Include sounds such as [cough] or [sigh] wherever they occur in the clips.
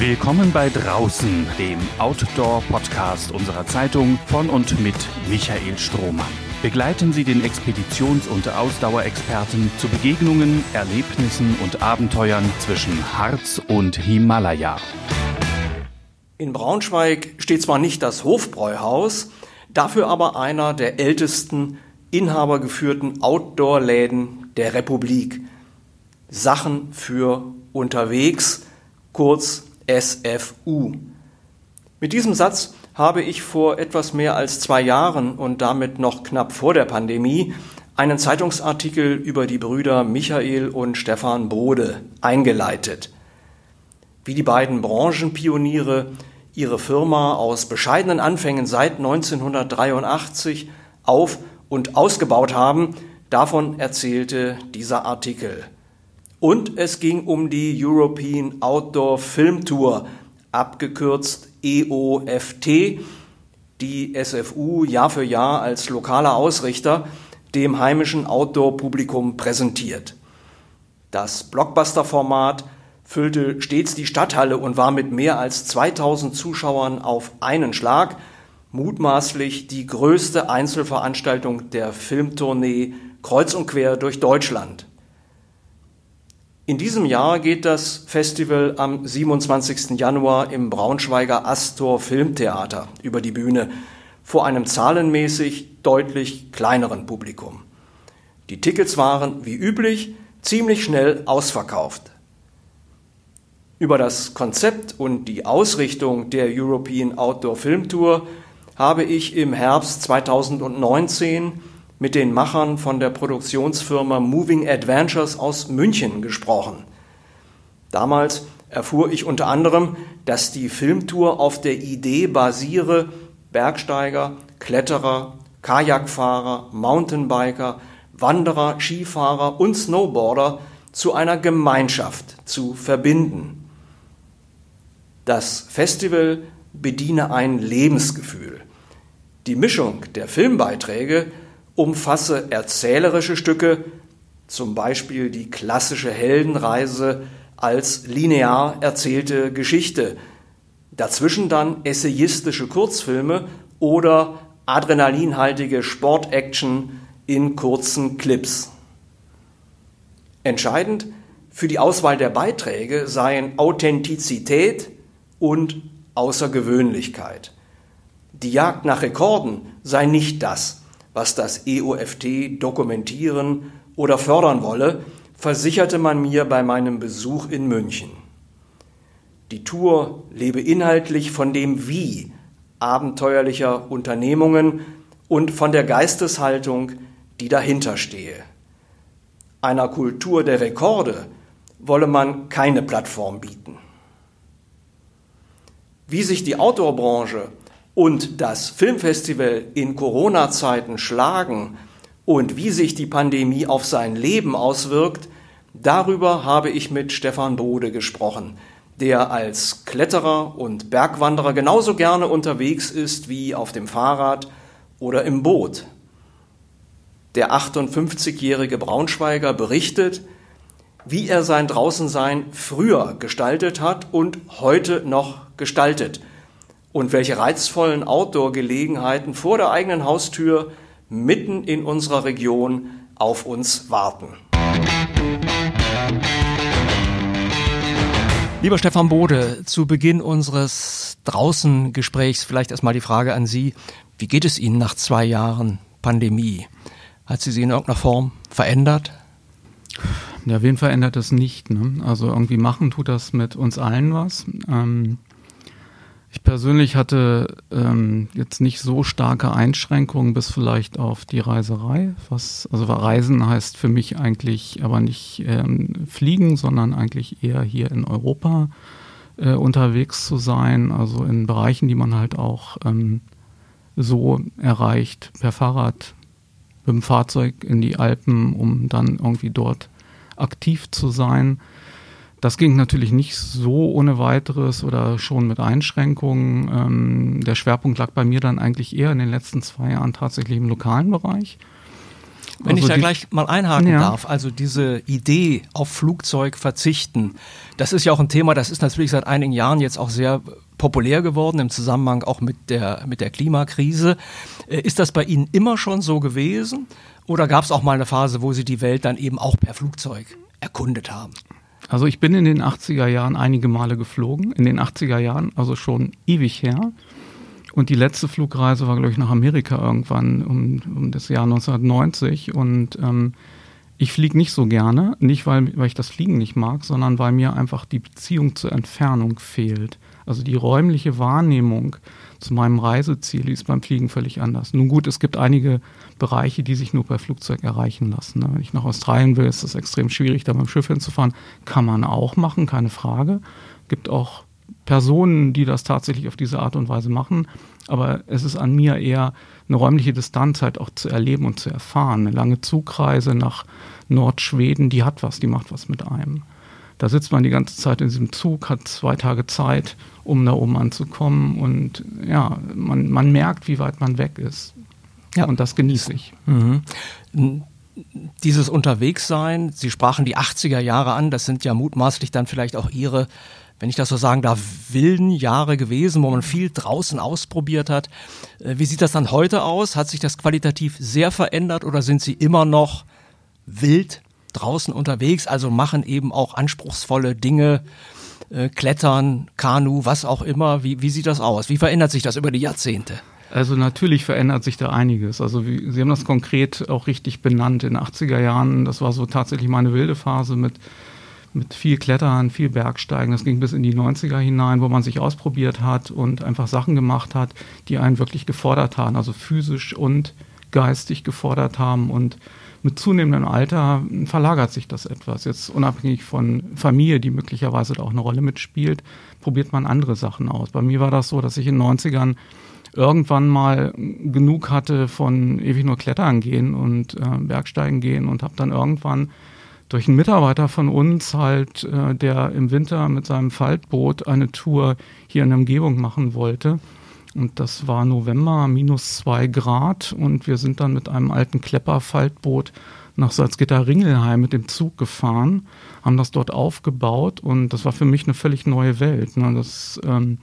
Willkommen bei Draußen, dem Outdoor-Podcast unserer Zeitung von und mit Michael Strohmann. Begleiten Sie den Expeditions- und Ausdauerexperten zu Begegnungen, Erlebnissen und Abenteuern zwischen Harz und Himalaya. In Braunschweig steht zwar nicht das Hofbräuhaus, dafür aber einer der ältesten inhabergeführten Outdoor-Läden der Republik. Sachen für unterwegs, kurz SFU. Mit diesem Satz habe ich vor etwas mehr als zwei Jahren und damit noch knapp vor der Pandemie einen Zeitungsartikel über die Brüder Michael und Stefan Bode eingeleitet. Wie die beiden Branchenpioniere ihre Firma aus bescheidenen Anfängen seit 1983 auf und ausgebaut haben, davon erzählte dieser Artikel. Und es ging um die European Outdoor Film Tour, abgekürzt EOFT, die SFU Jahr für Jahr als lokaler Ausrichter dem heimischen Outdoor-Publikum präsentiert. Das Blockbuster-Format füllte stets die Stadthalle und war mit mehr als 2000 Zuschauern auf einen Schlag mutmaßlich die größte Einzelveranstaltung der Filmtournee kreuz und quer durch Deutschland. In diesem Jahr geht das Festival am 27. Januar im Braunschweiger Astor Filmtheater über die Bühne vor einem zahlenmäßig deutlich kleineren Publikum. Die Tickets waren wie üblich ziemlich schnell ausverkauft. Über das Konzept und die Ausrichtung der European Outdoor Film Tour habe ich im Herbst 2019 mit den Machern von der Produktionsfirma Moving Adventures aus München gesprochen. Damals erfuhr ich unter anderem, dass die Filmtour auf der Idee basiere, Bergsteiger, Kletterer, Kajakfahrer, Mountainbiker, Wanderer, Skifahrer und Snowboarder zu einer Gemeinschaft zu verbinden. Das Festival bediene ein Lebensgefühl. Die Mischung der Filmbeiträge umfasse erzählerische Stücke, zum Beispiel die klassische Heldenreise als linear erzählte Geschichte, dazwischen dann essayistische Kurzfilme oder adrenalinhaltige Sportaction in kurzen Clips. Entscheidend für die Auswahl der Beiträge seien Authentizität und Außergewöhnlichkeit. Die Jagd nach Rekorden sei nicht das, was das EOFT dokumentieren oder fördern wolle, versicherte man mir bei meinem Besuch in München. Die Tour lebe inhaltlich von dem Wie abenteuerlicher Unternehmungen und von der Geisteshaltung, die dahinter stehe. Einer Kultur der Rekorde wolle man keine Plattform bieten. Wie sich die Outdoor-Branche und das Filmfestival in Corona-Zeiten schlagen und wie sich die Pandemie auf sein Leben auswirkt, darüber habe ich mit Stefan Bode gesprochen, der als Kletterer und Bergwanderer genauso gerne unterwegs ist wie auf dem Fahrrad oder im Boot. Der 58-jährige Braunschweiger berichtet, wie er sein Draußensein früher gestaltet hat und heute noch gestaltet – und welche reizvollen Outdoor-Gelegenheiten vor der eigenen Haustür mitten in unserer Region auf uns warten. Lieber Stefan Bode, zu Beginn unseres Draußengesprächs vielleicht erstmal die Frage an Sie. Wie geht es Ihnen nach zwei Jahren Pandemie? Hat sie Sie in irgendeiner Form verändert? Ja, wen verändert das nicht? Ne? Also irgendwie machen tut das mit uns allen was. Ähm, ich persönlich hatte ähm, jetzt nicht so starke Einschränkungen bis vielleicht auf die Reiserei. Was, also Reisen heißt für mich eigentlich aber nicht ähm, fliegen, sondern eigentlich eher hier in Europa äh, unterwegs zu sein, also in Bereichen, die man halt auch ähm, so erreicht, per Fahrrad, mit dem Fahrzeug in die Alpen, um dann irgendwie dort aktiv zu sein. Das ging natürlich nicht so ohne weiteres oder schon mit Einschränkungen. Ähm, der Schwerpunkt lag bei mir dann eigentlich eher in den letzten zwei Jahren tatsächlich im lokalen Bereich. Wenn also ich da gleich mal einhaken ja. darf, also diese Idee auf Flugzeug verzichten, das ist ja auch ein Thema, das ist natürlich seit einigen Jahren jetzt auch sehr populär geworden im Zusammenhang auch mit der, mit der Klimakrise. Äh, ist das bei Ihnen immer schon so gewesen oder gab es auch mal eine Phase, wo Sie die Welt dann eben auch per Flugzeug erkundet haben? Also ich bin in den 80er Jahren einige Male geflogen, in den 80er Jahren, also schon ewig her. Und die letzte Flugreise war, glaube ich, nach Amerika irgendwann um, um das Jahr 1990. Und ähm, ich fliege nicht so gerne, nicht weil, weil ich das Fliegen nicht mag, sondern weil mir einfach die Beziehung zur Entfernung fehlt. Also die räumliche Wahrnehmung zu meinem Reiseziel ist beim Fliegen völlig anders. Nun gut, es gibt einige Bereiche, die sich nur per Flugzeug erreichen lassen. Wenn ich nach Australien will, ist es extrem schwierig, da beim Schiff hinzufahren. Kann man auch machen, keine Frage. Gibt auch Personen, die das tatsächlich auf diese Art und Weise machen. Aber es ist an mir eher eine räumliche Distanz halt auch zu erleben und zu erfahren. Eine lange Zugreise nach Nordschweden, die hat was, die macht was mit einem. Da sitzt man die ganze Zeit in diesem Zug, hat zwei Tage Zeit, um da oben anzukommen und ja, man, man merkt, wie weit man weg ist. Ja. Und das genieße ich. Mhm. Dieses Unterwegssein, Sie sprachen die 80er Jahre an, das sind ja mutmaßlich dann vielleicht auch Ihre wenn ich das so sagen darf, wilden Jahre gewesen, wo man viel draußen ausprobiert hat. Äh, wie sieht das dann heute aus? Hat sich das qualitativ sehr verändert oder sind Sie immer noch wild draußen unterwegs, also machen eben auch anspruchsvolle Dinge, äh, Klettern, Kanu, was auch immer. Wie, wie sieht das aus? Wie verändert sich das über die Jahrzehnte? Also natürlich verändert sich da einiges. Also wie, Sie haben das konkret auch richtig benannt. In den 80er Jahren, das war so tatsächlich meine wilde Phase mit, mit viel Klettern, viel Bergsteigen. Das ging bis in die 90er hinein, wo man sich ausprobiert hat und einfach Sachen gemacht hat, die einen wirklich gefordert haben, also physisch und geistig gefordert haben und mit zunehmendem Alter verlagert sich das etwas. Jetzt unabhängig von Familie, die möglicherweise da auch eine Rolle mitspielt, probiert man andere Sachen aus. Bei mir war das so, dass ich in den 90ern irgendwann mal genug hatte von ewig nur Klettern gehen und äh, Bergsteigen gehen und habe dann irgendwann durch einen Mitarbeiter von uns halt, äh, der im Winter mit seinem Faltboot eine Tour hier in der Umgebung machen wollte, und das war November, minus zwei Grad. Und wir sind dann mit einem alten Klepperfaltboot nach Salzgitter-Ringelheim mit dem Zug gefahren, haben das dort aufgebaut. Und das war für mich eine völlig neue Welt. Ne? Das, ähm,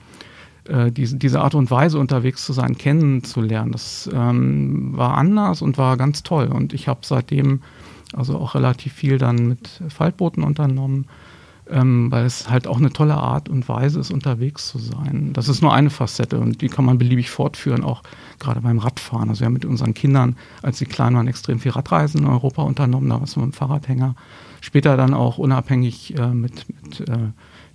äh, diese, diese Art und Weise unterwegs zu sein, kennenzulernen, das ähm, war anders und war ganz toll. Und ich habe seitdem also auch relativ viel dann mit Faltbooten unternommen ähm, weil es halt auch eine tolle Art und Weise ist, unterwegs zu sein. Das ist nur eine Facette und die kann man beliebig fortführen, auch gerade beim Radfahren. Also wir haben mit unseren Kindern, als sie klein waren, extrem viel Radreisen in Europa unternommen, da was mit dem Fahrradhänger. Später dann auch unabhängig äh, mit, mit äh,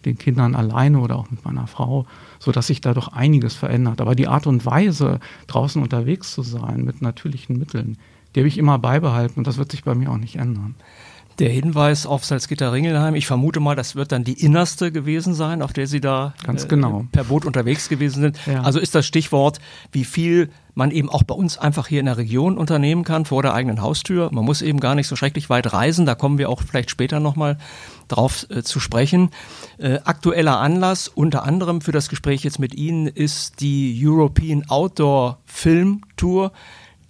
den Kindern alleine oder auch mit meiner Frau, so dass sich da doch einiges verändert. Aber die Art und Weise, draußen unterwegs zu sein mit natürlichen Mitteln, die habe ich immer beibehalten und das wird sich bei mir auch nicht ändern der Hinweis auf Salzgitter-Ringelheim. Ich vermute mal, das wird dann die innerste gewesen sein, auf der Sie da Ganz genau. Äh, per Boot unterwegs gewesen sind. Ja. Also ist das Stichwort, wie viel man eben auch bei uns einfach hier in der Region unternehmen kann, vor der eigenen Haustür. Man muss eben gar nicht so schrecklich weit reisen. Da kommen wir auch vielleicht später nochmal drauf äh, zu sprechen. Äh, aktueller Anlass, unter anderem für das Gespräch jetzt mit Ihnen, ist die European Outdoor Film Tour,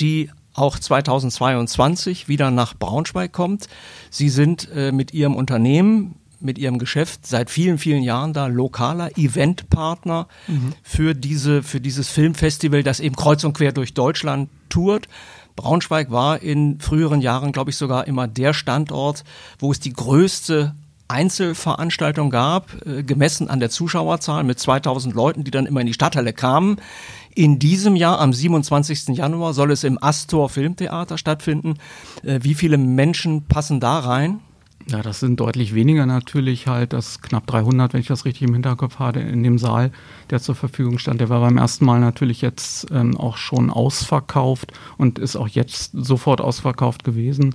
die auch 2022 wieder nach Braunschweig kommt. Sie sind äh, mit Ihrem Unternehmen, mit Ihrem Geschäft seit vielen, vielen Jahren da lokaler Eventpartner mhm. für, diese, für dieses Filmfestival, das eben kreuz und quer durch Deutschland tourt. Braunschweig war in früheren Jahren, glaube ich, sogar immer der Standort, wo es die größte Einzelveranstaltung gab, äh, gemessen an der Zuschauerzahl mit 2000 Leuten, die dann immer in die Stadthalle kamen. In diesem Jahr, am 27. Januar, soll es im Astor Filmtheater stattfinden. Äh, wie viele Menschen passen da rein? Ja, das sind deutlich weniger natürlich halt, das knapp 300, wenn ich das richtig im Hinterkopf hatte, in dem Saal, der zur Verfügung stand. Der war beim ersten Mal natürlich jetzt ähm, auch schon ausverkauft und ist auch jetzt sofort ausverkauft gewesen.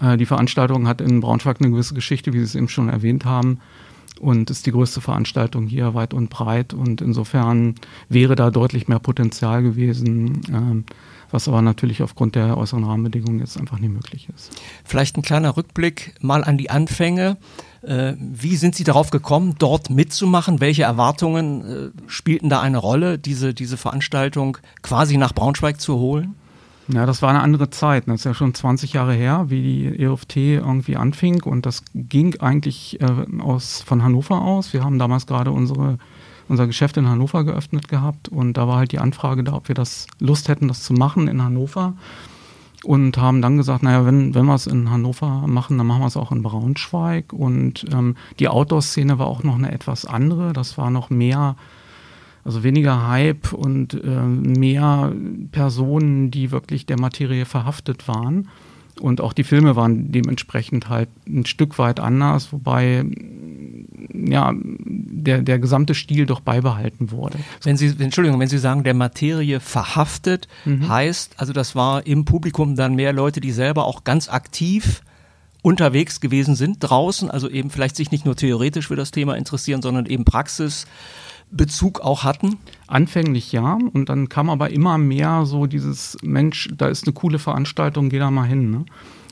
Äh, die Veranstaltung hat in Braunschweig eine gewisse Geschichte, wie Sie es eben schon erwähnt haben und ist die größte Veranstaltung hier weit und breit und insofern wäre da deutlich mehr Potenzial gewesen, ähm, was aber natürlich aufgrund der äußeren Rahmenbedingungen jetzt einfach nicht möglich ist. Vielleicht ein kleiner Rückblick mal an die Anfänge. Äh, wie sind Sie darauf gekommen, dort mitzumachen? Welche Erwartungen äh, spielten da eine Rolle, diese, diese Veranstaltung quasi nach Braunschweig zu holen? Ja, das war eine andere Zeit. Das ist ja schon 20 Jahre her, wie die EFT irgendwie anfing. Und das ging eigentlich äh, aus, von Hannover aus. Wir haben damals gerade unsere, unser Geschäft in Hannover geöffnet gehabt. Und da war halt die Anfrage da, ob wir das Lust hätten, das zu machen in Hannover. Und haben dann gesagt, naja, wenn, wenn wir es in Hannover machen, dann machen wir es auch in Braunschweig. Und ähm, die Outdoor-Szene war auch noch eine etwas andere. Das war noch mehr also weniger Hype und äh, mehr Personen, die wirklich der Materie verhaftet waren. Und auch die Filme waren dementsprechend halt ein Stück weit anders, wobei ja, der, der gesamte Stil doch beibehalten wurde. Wenn Sie, Entschuldigung, wenn Sie sagen, der Materie verhaftet, mhm. heißt, also das war im Publikum dann mehr Leute, die selber auch ganz aktiv unterwegs gewesen sind draußen, also eben vielleicht sich nicht nur theoretisch für das Thema interessieren, sondern eben Praxis Bezug auch hatten? Anfänglich ja, und dann kam aber immer mehr so dieses Mensch, da ist eine coole Veranstaltung, geh da mal hin. Ne?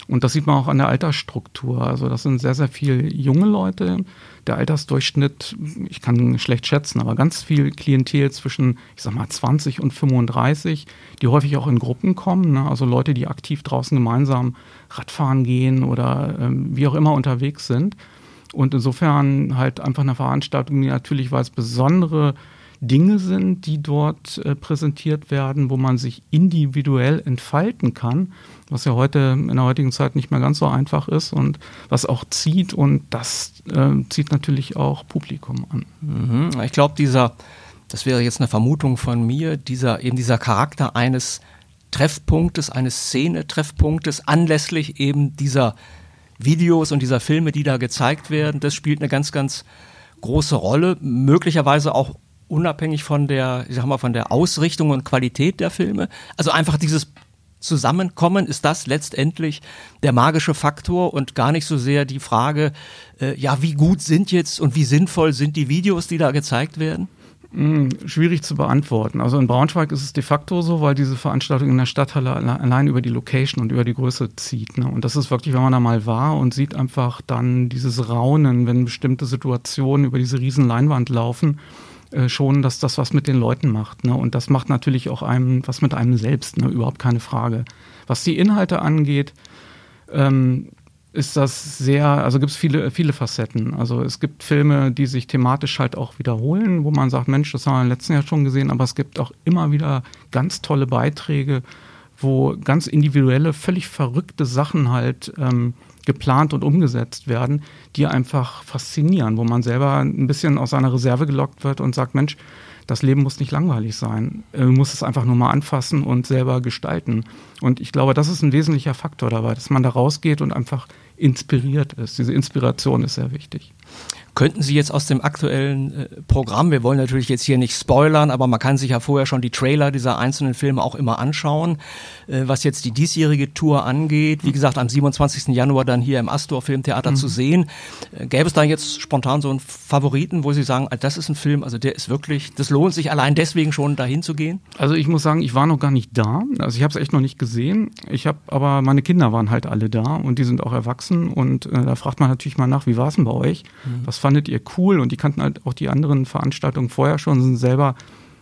Und das sieht man auch an der Altersstruktur. Also das sind sehr, sehr viele junge Leute. Der Altersdurchschnitt, ich kann schlecht schätzen, aber ganz viel Klientel zwischen, ich sag mal, 20 und 35, die häufig auch in Gruppen kommen. Ne? Also Leute, die aktiv draußen gemeinsam Radfahren gehen oder ähm, wie auch immer unterwegs sind. Und insofern halt einfach eine Veranstaltung, die natürlich, weil es besondere Dinge sind, die dort äh, präsentiert werden, wo man sich individuell entfalten kann, was ja heute in der heutigen Zeit nicht mehr ganz so einfach ist und was auch zieht und das äh, zieht natürlich auch Publikum an. Mhm. Ich glaube, dieser, das wäre jetzt eine Vermutung von mir, dieser eben dieser Charakter eines Treffpunktes, eines Szene-Treffpunktes anlässlich eben dieser Videos und dieser Filme, die da gezeigt werden, das spielt eine ganz, ganz große Rolle. Möglicherweise auch unabhängig von der, ich sag mal, von der Ausrichtung und Qualität der Filme. Also einfach dieses Zusammenkommen ist das letztendlich der magische Faktor und gar nicht so sehr die Frage, äh, ja, wie gut sind jetzt und wie sinnvoll sind die Videos, die da gezeigt werden? Hm, schwierig zu beantworten. Also in Braunschweig ist es de facto so, weil diese Veranstaltung in der Stadthalle allein über die Location und über die Größe zieht. Ne? Und das ist wirklich, wenn man da mal war und sieht einfach dann dieses Raunen, wenn bestimmte Situationen über diese riesen Leinwand laufen, äh, schon, dass das was mit den Leuten macht. Ne? Und das macht natürlich auch einem was mit einem selbst, ne? überhaupt keine Frage. Was die Inhalte angeht, ähm, ist das sehr, also gibt es viele, viele Facetten. Also es gibt Filme, die sich thematisch halt auch wiederholen, wo man sagt, Mensch, das haben wir im letzten Jahr schon gesehen, aber es gibt auch immer wieder ganz tolle Beiträge, wo ganz individuelle, völlig verrückte Sachen halt ähm, geplant und umgesetzt werden, die einfach faszinieren, wo man selber ein bisschen aus seiner Reserve gelockt wird und sagt, Mensch, das Leben muss nicht langweilig sein. Man muss es einfach nur mal anfassen und selber gestalten. Und ich glaube, das ist ein wesentlicher Faktor dabei, dass man da rausgeht und einfach inspiriert ist. Diese Inspiration ist sehr wichtig. Könnten Sie jetzt aus dem aktuellen äh, Programm, wir wollen natürlich jetzt hier nicht spoilern, aber man kann sich ja vorher schon die Trailer dieser einzelnen Filme auch immer anschauen, äh, was jetzt die diesjährige Tour angeht. Wie gesagt, am 27. Januar dann hier im Astor Filmtheater mhm. zu sehen. Äh, gäbe es da jetzt spontan so einen Favoriten, wo Sie sagen, ah, das ist ein Film, also der ist wirklich, das lohnt sich allein deswegen schon dahin zu gehen? Also ich muss sagen, ich war noch gar nicht da. Also ich habe es echt noch nicht gesehen. Ich habe, aber meine Kinder waren halt alle da und die sind auch erwachsen und da fragt man natürlich mal nach, wie war es denn bei euch? Mhm. Was fandet ihr cool? Und die kannten halt auch die anderen Veranstaltungen vorher schon, sind selber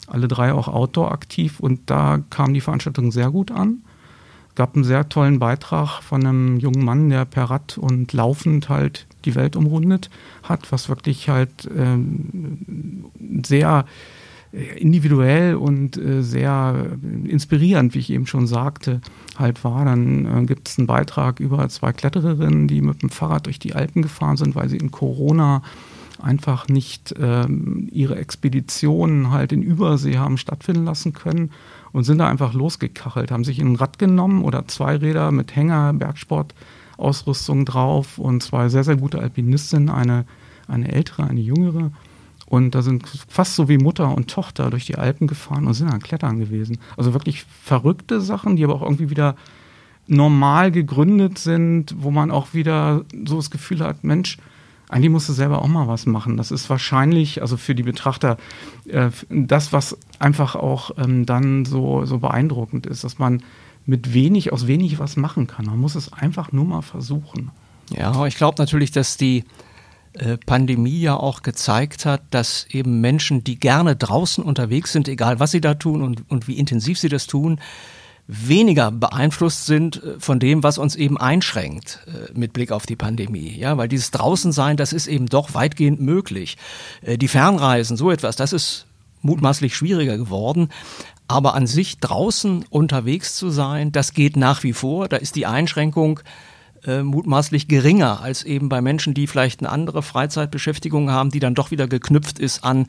alle drei auch Outdoor aktiv und da kam die Veranstaltung sehr gut an. Gab einen sehr tollen Beitrag von einem jungen Mann, der per Rad und laufend halt die Welt umrundet hat, was wirklich halt ähm, sehr individuell und äh, sehr inspirierend, wie ich eben schon sagte, halt war. Dann äh, gibt es einen Beitrag über zwei Klettererinnen, die mit dem Fahrrad durch die Alpen gefahren sind, weil sie in Corona einfach nicht ähm, ihre Expeditionen halt in Übersee haben stattfinden lassen können und sind da einfach losgekachelt, haben sich ein Rad genommen oder zwei Räder mit Hänger, Bergsportausrüstung drauf und zwei sehr, sehr gute Alpinistinnen, eine, eine ältere, eine jüngere und da sind fast so wie Mutter und Tochter durch die Alpen gefahren und sind dann klettern gewesen. Also wirklich verrückte Sachen, die aber auch irgendwie wieder normal gegründet sind, wo man auch wieder so das Gefühl hat, Mensch, eigentlich musst du selber auch mal was machen. Das ist wahrscheinlich, also für die Betrachter, äh, das, was einfach auch ähm, dann so, so beeindruckend ist, dass man mit wenig, aus wenig was machen kann. Man muss es einfach nur mal versuchen. Ja, ich glaube natürlich, dass die Pandemie ja auch gezeigt hat, dass eben Menschen, die gerne draußen unterwegs sind, egal was sie da tun und, und wie intensiv sie das tun, weniger beeinflusst sind äh, von dem, was uns eben einschränkt äh, mit Blick auf die Pandemie. Ja, weil dieses Draußensein, das ist eben doch weitgehend möglich. Äh, die Fernreisen, so etwas, das ist mutmaßlich schwieriger geworden. Aber an sich draußen unterwegs zu sein, das geht nach wie vor. Da ist die Einschränkung äh, mutmaßlich geringer als eben bei Menschen, die vielleicht eine andere Freizeitbeschäftigung haben, die dann doch wieder geknüpft ist an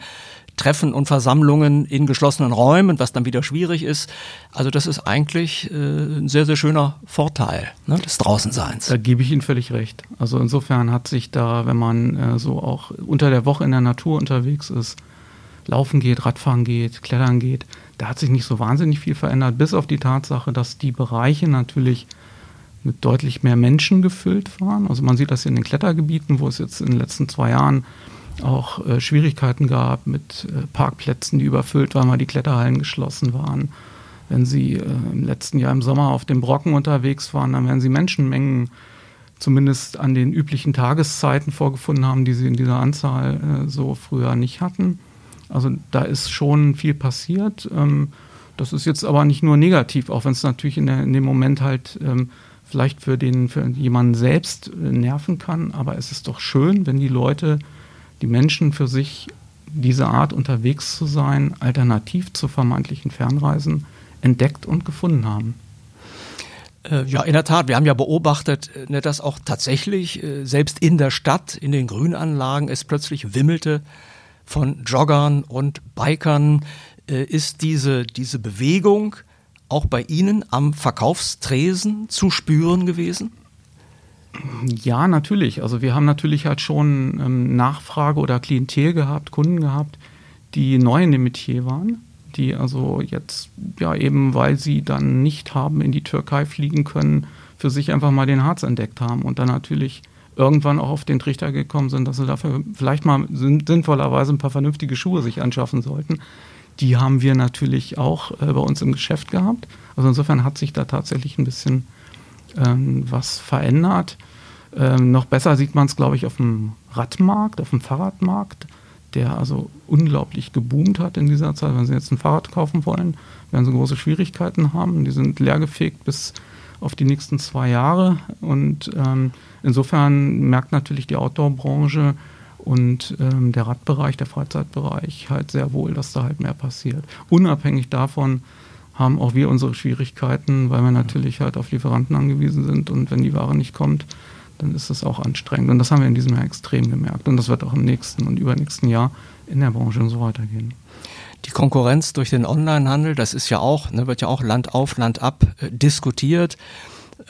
Treffen und Versammlungen in geschlossenen Räumen, was dann wieder schwierig ist. Also das ist eigentlich äh, ein sehr, sehr schöner Vorteil ne, des Draußenseins. Da gebe ich Ihnen völlig recht. Also insofern hat sich da, wenn man äh, so auch unter der Woche in der Natur unterwegs ist, laufen geht, Radfahren geht, klettern geht, da hat sich nicht so wahnsinnig viel verändert, bis auf die Tatsache, dass die Bereiche natürlich mit deutlich mehr Menschen gefüllt waren. Also man sieht das in den Klettergebieten, wo es jetzt in den letzten zwei Jahren auch äh, Schwierigkeiten gab mit äh, Parkplätzen, die überfüllt waren, weil die Kletterhallen geschlossen waren. Wenn Sie äh, im letzten Jahr im Sommer auf dem Brocken unterwegs waren, dann werden Sie Menschenmengen zumindest an den üblichen Tageszeiten vorgefunden haben, die Sie in dieser Anzahl äh, so früher nicht hatten. Also da ist schon viel passiert. Ähm, das ist jetzt aber nicht nur negativ, auch wenn es natürlich in, der, in, dem Moment halt ähm, vielleicht für, den, für jemanden selbst äh, nerven kann. Aber es ist doch schön, wenn die Leute die Menschen für sich diese Art unterwegs zu sein, alternativ zu vermeintlichen Fernreisen, entdeckt und gefunden haben. Äh, ja, in der Tat. Wir haben ja beobachtet, äh, ne, dass auch tatsächlich selbst in der Stadt, in den Grünanlagen, es plötzlich wimmelte von Joggern und Bikern. Ist diese, diese Bewegung auch bei Ihnen am Verkaufstresen zu spüren gewesen? Ja, natürlich. Also wir haben natürlich halt schon ähm, Nachfrage oder Klientel gehabt, Kunden gehabt, die neu in dem Metier waren, die also jetzt ja eben, weil sie dann nicht haben in die Türkei fliegen können, für sich einfach mal den Harz entdeckt haben und dann natürlich irgendwann auch auf den Trichter gekommen sind, dass sie dafür vielleicht mal sinnvollerweise ein paar vernünftige Schuhe sich anschaffen sollten. Die haben wir natürlich auch äh, bei uns im Geschäft gehabt. Also insofern hat sich da tatsächlich ein bisschen ähm, was verändert. Ähm, noch besser sieht man es, glaube ich, auf dem Radmarkt, auf dem Fahrradmarkt, der also unglaublich geboomt hat in dieser Zeit. Wenn Sie jetzt ein Fahrrad kaufen wollen, werden Sie große Schwierigkeiten haben. Die sind leergefegt bis auf die nächsten zwei Jahre. Und ähm, insofern merkt natürlich die Outdoor-Branche und ähm, der Radbereich, der Freizeitbereich halt sehr wohl, dass da halt mehr passiert. Unabhängig davon, haben auch wir unsere Schwierigkeiten, weil wir natürlich halt auf Lieferanten angewiesen sind und wenn die Ware nicht kommt, dann ist das auch anstrengend. Und das haben wir in diesem Jahr extrem gemerkt. Und das wird auch im nächsten und übernächsten Jahr in der Branche und so weitergehen. Die Konkurrenz durch den Onlinehandel, das ist ja auch, ne, wird ja auch Land auf, Land ab äh, diskutiert.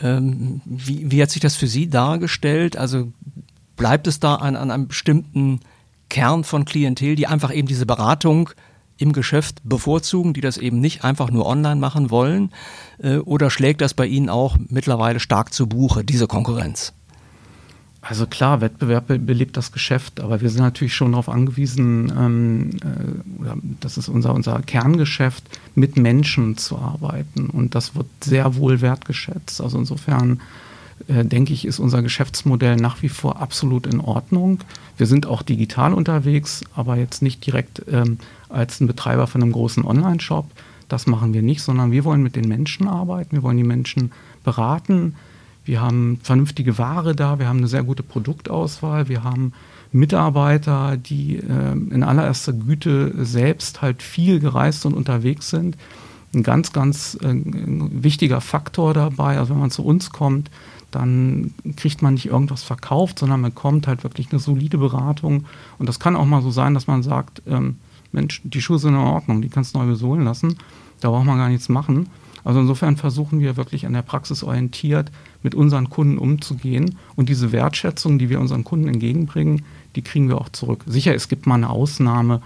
Ähm, wie, wie hat sich das für Sie dargestellt? Also bleibt es da an, an einem bestimmten Kern von Klientel, die einfach eben diese Beratung im Geschäft bevorzugen, die das eben nicht einfach nur online machen wollen? Äh, oder schlägt das bei Ihnen auch mittlerweile stark zu Buche, diese Konkurrenz? Also klar, Wettbewerb belebt das Geschäft, aber wir sind natürlich schon darauf angewiesen, ähm, äh, das ist unser, unser Kerngeschäft, mit Menschen zu arbeiten. Und das wird sehr wohl wertgeschätzt. Also insofern äh, denke ich, ist unser Geschäftsmodell nach wie vor absolut in Ordnung. Wir sind auch digital unterwegs, aber jetzt nicht direkt ähm, als ein Betreiber von einem großen Online-Shop. Das machen wir nicht, sondern wir wollen mit den Menschen arbeiten, wir wollen die Menschen beraten. Wir haben vernünftige Ware da, wir haben eine sehr gute Produktauswahl, wir haben Mitarbeiter, die äh, in allererster Güte selbst halt viel gereist und unterwegs sind. Ein ganz, ganz äh, wichtiger Faktor dabei. Also wenn man zu uns kommt, dann kriegt man nicht irgendwas verkauft, sondern man kommt halt wirklich eine solide Beratung. Und das kann auch mal so sein, dass man sagt, ähm, Mensch, die Schuhe sind in Ordnung, die kannst du neu besohlen lassen, da braucht man gar nichts machen. Also insofern versuchen wir wirklich an der Praxis orientiert mit unseren Kunden umzugehen und diese Wertschätzung, die wir unseren Kunden entgegenbringen, die kriegen wir auch zurück. Sicher, es gibt mal eine Ausnahme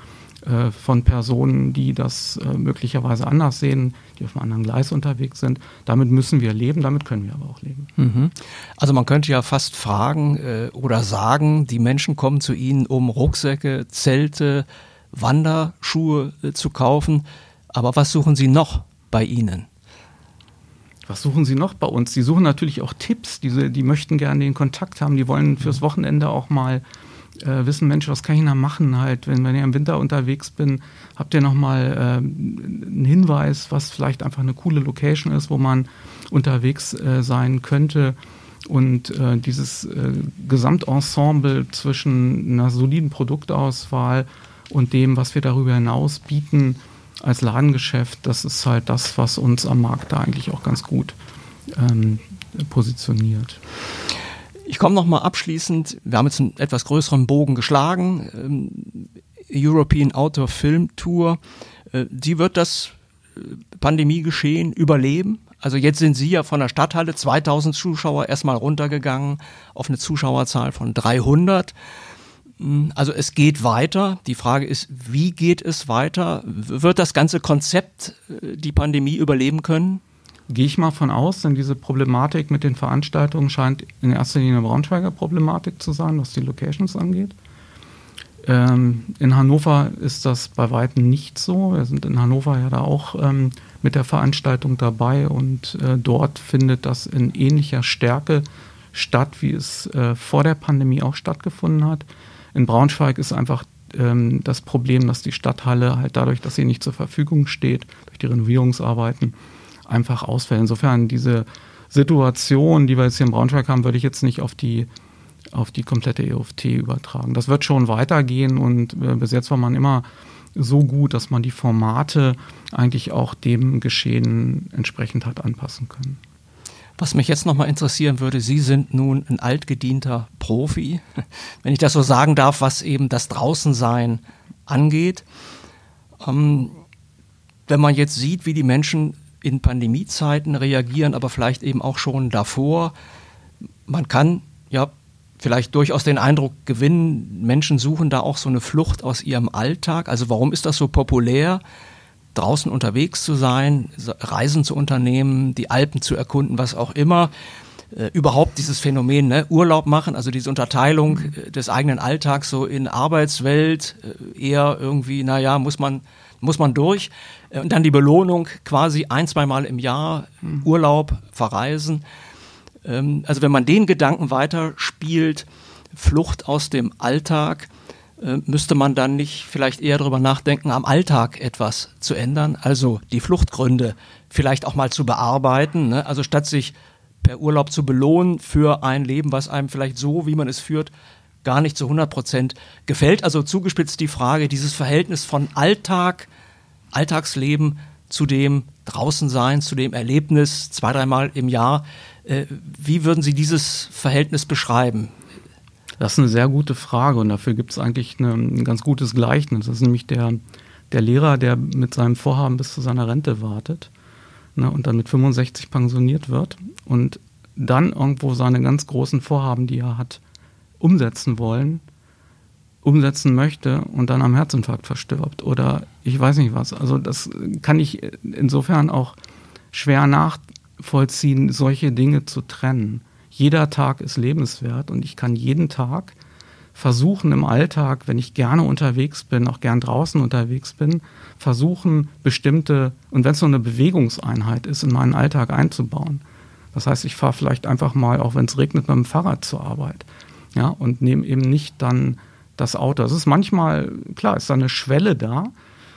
äh, von Personen, die das äh, möglicherweise anders sehen, die auf einem anderen Gleis unterwegs sind. Damit müssen wir leben, damit können wir aber auch leben. Mhm. Also man könnte ja fast fragen äh, oder sagen, die Menschen kommen zu Ihnen, um Rucksäcke, Zelte, Wanderschuhe äh, zu kaufen. Aber was suchen Sie noch bei Ihnen? Was suchen Sie noch bei uns? Sie suchen natürlich auch Tipps. Diese, die möchten gerne den Kontakt haben. Die wollen fürs Wochenende auch mal äh, wissen, Mensch, was kann ich da machen halt, wenn, wenn ich im Winter unterwegs bin, habt ihr nochmal äh, einen Hinweis, was vielleicht einfach eine coole Location ist, wo man unterwegs äh, sein könnte. Und äh, dieses äh, Gesamtensemble zwischen einer soliden Produktauswahl und dem, was wir darüber hinaus bieten als Ladengeschäft, das ist halt das, was uns am Markt da eigentlich auch ganz gut ähm, positioniert. Ich komme noch mal abschließend, wir haben jetzt einen etwas größeren Bogen geschlagen, ähm, European Outdoor Film Tour. Äh, sie wird das äh, Pandemiegeschehen überleben? Also jetzt sind Sie ja von der Stadthalle 2000 Zuschauer erstmal runtergegangen auf eine Zuschauerzahl von 300. Hm, also es geht weiter. Die Frage ist, wie geht es weiter? Wird das ganze Konzept äh, die Pandemie überleben können? Gehe ich mal von aus, denn diese Problematik mit den Veranstaltungen scheint in erster Linie eine Braunschweiger Problematik zu sein, was die Locations angeht. Ähm, in Hannover ist das bei weitem nicht so. Wir sind in Hannover ja da auch ähm, mit der Veranstaltung dabei und äh, dort findet das in ähnlicher Stärke statt, wie es äh, vor der Pandemie auch stattgefunden hat. In Braunschweig ist einfach ähm, das Problem, dass die Stadthalle halt dadurch, dass sie nicht zur Verfügung steht, durch die Renovierungsarbeiten, einfach ausfällt. Insofern diese Situation, die wir jetzt hier in Braunschweig haben, würde ich jetzt nicht auf die auf die komplette EOFT übertragen. Das wird schon weitergehen und äh, bis jetzt war man immer so gut, dass man die Formate eigentlich auch dem Geschehen entsprechend hat anpassen können. Was mich jetzt nochmal interessieren würde, Sie sind nun ein altgedienter Profi, [laughs] wenn ich das so sagen darf, was eben das Draußensein angeht. Ähm, wenn man jetzt sieht, wie die Menschen in Pandemiezeiten reagieren, aber vielleicht eben auch schon davor, man kann ja vielleicht durchaus den Eindruck gewinnen, Menschen suchen da auch so eine Flucht aus ihrem Alltag. Also warum ist das so populär, draußen unterwegs zu sein, Reisen zu unternehmen, die Alpen zu erkunden, was auch immer? Äh, überhaupt dieses Phänomen, ne? Urlaub machen, also diese Unterteilung äh, des eigenen Alltags so in Arbeitswelt, äh, eher irgendwie, naja, muss man, muss man durch. Äh, und dann die Belohnung quasi ein, zweimal im Jahr, mhm. Urlaub, verreisen. Ähm, also wenn man den Gedanken weiterspielt, Flucht aus dem Alltag, äh, müsste man dann nicht vielleicht eher darüber nachdenken, am Alltag etwas zu ändern, also die Fluchtgründe vielleicht auch mal zu bearbeiten, ne? also statt sich per Urlaub zu belohnen für ein Leben, was einem vielleicht so, wie man es führt, gar nicht zu 100 Prozent gefällt. Also zugespitzt die Frage, dieses Verhältnis von Alltag, Alltagsleben zu dem draußen sein, zu dem Erlebnis zwei, dreimal im Jahr. Äh, wie würden Sie dieses Verhältnis beschreiben? Das ist eine sehr gute Frage und dafür gibt es eigentlich eine, ein ganz gutes Gleichnis. Das ist nämlich der, der Lehrer, der mit seinem Vorhaben bis zu seiner Rente wartet ne, und dann mit 65 pensioniert wird und dann irgendwo seine ganz großen Vorhaben, die er hat, umsetzen wollen, umsetzen möchte und dann am Herzinfarkt verstirbt oder ich weiß nicht was. Also das kann ich insofern auch schwer nachvollziehen, solche Dinge zu trennen. Jeder Tag ist lebenswert und ich kann jeden Tag versuchen im Alltag, wenn ich gerne unterwegs bin, auch gern draußen unterwegs bin, versuchen bestimmte, und wenn es nur eine Bewegungseinheit ist, in meinen Alltag einzubauen. Das heißt, ich fahre vielleicht einfach mal, auch wenn es regnet, mit dem Fahrrad zur Arbeit. Ja, und nehme eben nicht dann das Auto. Es ist manchmal, klar, ist da eine Schwelle da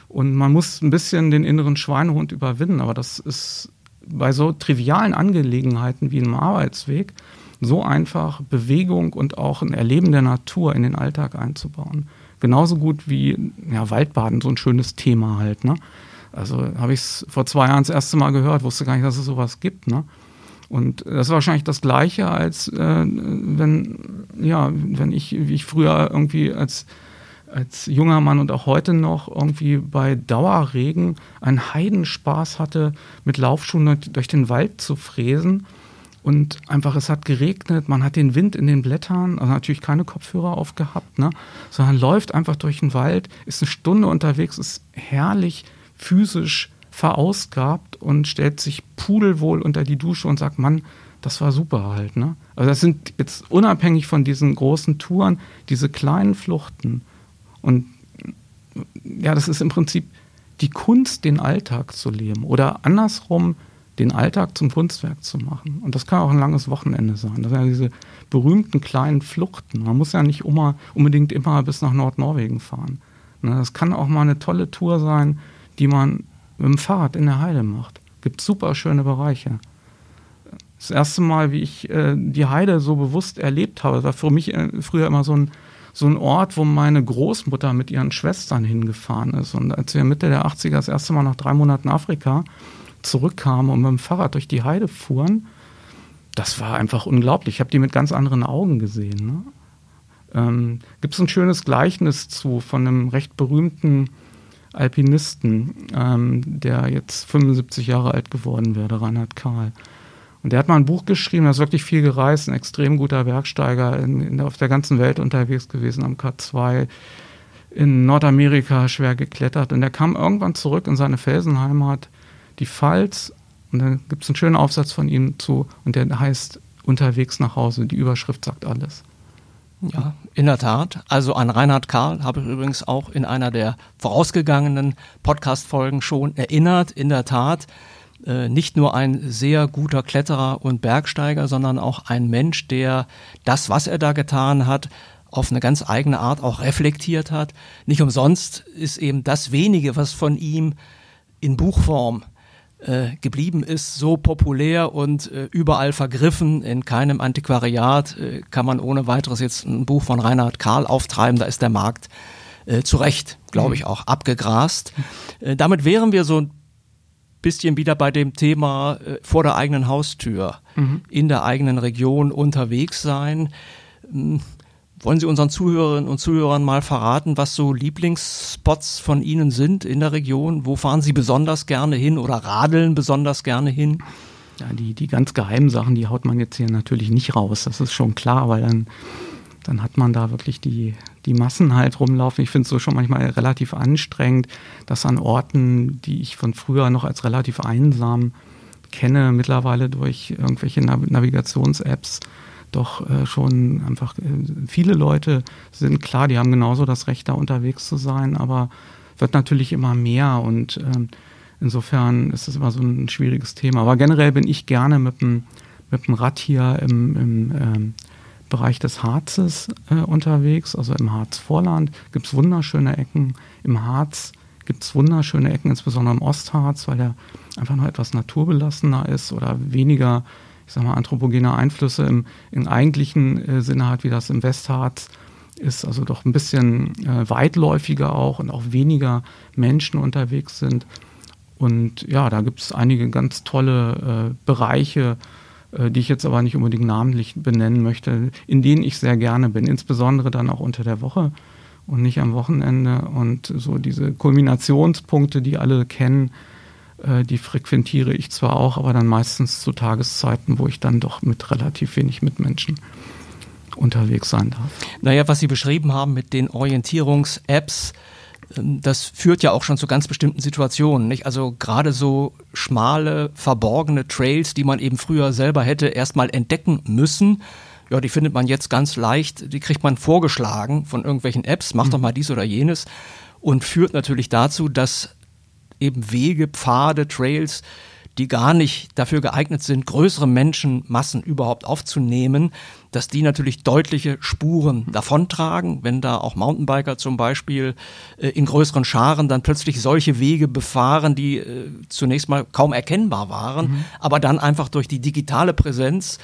und man muss ein bisschen den inneren Schweinehund überwinden, aber das ist bei so trivialen Angelegenheiten wie einem Arbeitsweg so einfach Bewegung und auch ein Erleben der Natur in den Alltag einzubauen. Genauso gut wie ja, Waldbaden, so ein schönes Thema halt. Ne? Also habe ich es vor zwei Jahren das erste Mal gehört, wusste gar nicht, dass es sowas gibt. Ne? Und das ist wahrscheinlich das Gleiche, als äh, wenn, ja, wenn ich, wie ich früher irgendwie als, als junger Mann und auch heute noch irgendwie bei Dauerregen einen Heidenspaß hatte, mit Laufschuhen durch den Wald zu fräsen. Und einfach, es hat geregnet, man hat den Wind in den Blättern, also natürlich keine Kopfhörer aufgehabt, ne? sondern läuft einfach durch den Wald, ist eine Stunde unterwegs, ist herrlich physisch verausgabt und stellt sich pudelwohl unter die Dusche und sagt, Mann, das war super halt. Ne? Also das sind jetzt unabhängig von diesen großen Touren, diese kleinen Fluchten. Und ja, das ist im Prinzip die Kunst, den Alltag zu leben. Oder andersrum, den Alltag zum Kunstwerk zu machen. Und das kann auch ein langes Wochenende sein. Das sind ja diese berühmten kleinen Fluchten. Man muss ja nicht immer, unbedingt immer bis nach Nordnorwegen fahren. Ne, das kann auch mal eine tolle Tour sein, die man mit dem Fahrrad in der Heide macht. Gibt super schöne Bereiche. Das erste Mal, wie ich äh, die Heide so bewusst erlebt habe, war für mich äh, früher immer so ein, so ein Ort, wo meine Großmutter mit ihren Schwestern hingefahren ist. Und als wir Mitte der 80er das erste Mal nach drei Monaten Afrika zurückkamen und mit dem Fahrrad durch die Heide fuhren, das war einfach unglaublich. Ich habe die mit ganz anderen Augen gesehen. Ne? Ähm, Gibt es ein schönes Gleichnis zu von einem recht berühmten Alpinisten, ähm, der jetzt 75 Jahre alt geworden wäre, Reinhard Karl. Und der hat mal ein Buch geschrieben, er ist wirklich viel gereist, ein extrem guter Bergsteiger, in, in, auf der ganzen Welt unterwegs gewesen, am K2, in Nordamerika schwer geklettert. Und er kam irgendwann zurück in seine Felsenheimat die Pfalz. Und dann gibt es einen schönen Aufsatz von ihm zu und der heißt Unterwegs nach Hause. Die Überschrift sagt alles. Ja, in der Tat. Also an Reinhard Karl habe ich übrigens auch in einer der vorausgegangenen Podcast-Folgen schon erinnert. In der Tat äh, nicht nur ein sehr guter Kletterer und Bergsteiger, sondern auch ein Mensch, der das, was er da getan hat, auf eine ganz eigene Art auch reflektiert hat. Nicht umsonst ist eben das wenige, was von ihm in Buchform äh, geblieben ist, so populär und äh, überall vergriffen. In keinem Antiquariat äh, kann man ohne weiteres jetzt ein Buch von Reinhard Karl auftreiben. Da ist der Markt äh, zu Recht, glaube ich, mhm. auch abgegrast. Äh, damit wären wir so ein bisschen wieder bei dem Thema äh, vor der eigenen Haustür, mhm. in der eigenen Region unterwegs sein. Wollen Sie unseren Zuhörerinnen und Zuhörern mal verraten, was so Lieblingsspots von Ihnen sind in der Region? Wo fahren Sie besonders gerne hin oder radeln besonders gerne hin? Ja, die, die ganz geheimen Sachen, die haut man jetzt hier natürlich nicht raus. Das ist schon klar, weil dann, dann hat man da wirklich die, die Massen halt rumlaufen. Ich finde es so schon manchmal relativ anstrengend, dass an Orten, die ich von früher noch als relativ einsam kenne, mittlerweile durch irgendwelche Navigations-Apps, doch äh, schon einfach äh, viele Leute sind klar, die haben genauso das Recht, da unterwegs zu sein, aber wird natürlich immer mehr und äh, insofern ist es immer so ein schwieriges Thema. Aber generell bin ich gerne mit dem, mit dem Rad hier im, im ähm, Bereich des Harzes äh, unterwegs, also im Harzvorland gibt es wunderschöne Ecken. Im Harz gibt es wunderschöne Ecken, insbesondere im Ostharz, weil der einfach noch etwas naturbelassener ist oder weniger ich sag mal, anthropogene Einflüsse im, im eigentlichen äh, Sinne hat, wie das im Westharz ist, also doch ein bisschen äh, weitläufiger auch und auch weniger Menschen unterwegs sind. Und ja, da gibt es einige ganz tolle äh, Bereiche, äh, die ich jetzt aber nicht unbedingt namentlich benennen möchte, in denen ich sehr gerne bin, insbesondere dann auch unter der Woche und nicht am Wochenende. Und so diese Kulminationspunkte, die alle kennen, die frequentiere ich zwar auch, aber dann meistens zu Tageszeiten, wo ich dann doch mit relativ wenig Mitmenschen unterwegs sein darf. Naja, was Sie beschrieben haben mit den Orientierungs-Apps, ähm, das führt ja auch schon zu ganz bestimmten Situationen, nicht? Also gerade so schmale, verborgene Trails, die man eben früher selber hätte erstmal entdecken müssen. Ja, die findet man jetzt ganz leicht, die kriegt man vorgeschlagen von irgendwelchen Apps, mach doch mhm. mal dies oder jenes und führt natürlich dazu, dass eben Wege, Pfade, Trails, die gar nicht dafür geeignet sind, größere Menschenmassen überhaupt aufzunehmen, dass die natürlich deutliche Spuren davontragen, wenn da auch Mountainbiker zum Beispiel äh, in größeren Scharen dann plötzlich solche Wege befahren, die äh, zunächst mal kaum erkennbar waren, mhm. aber dann einfach durch die digitale Präsenz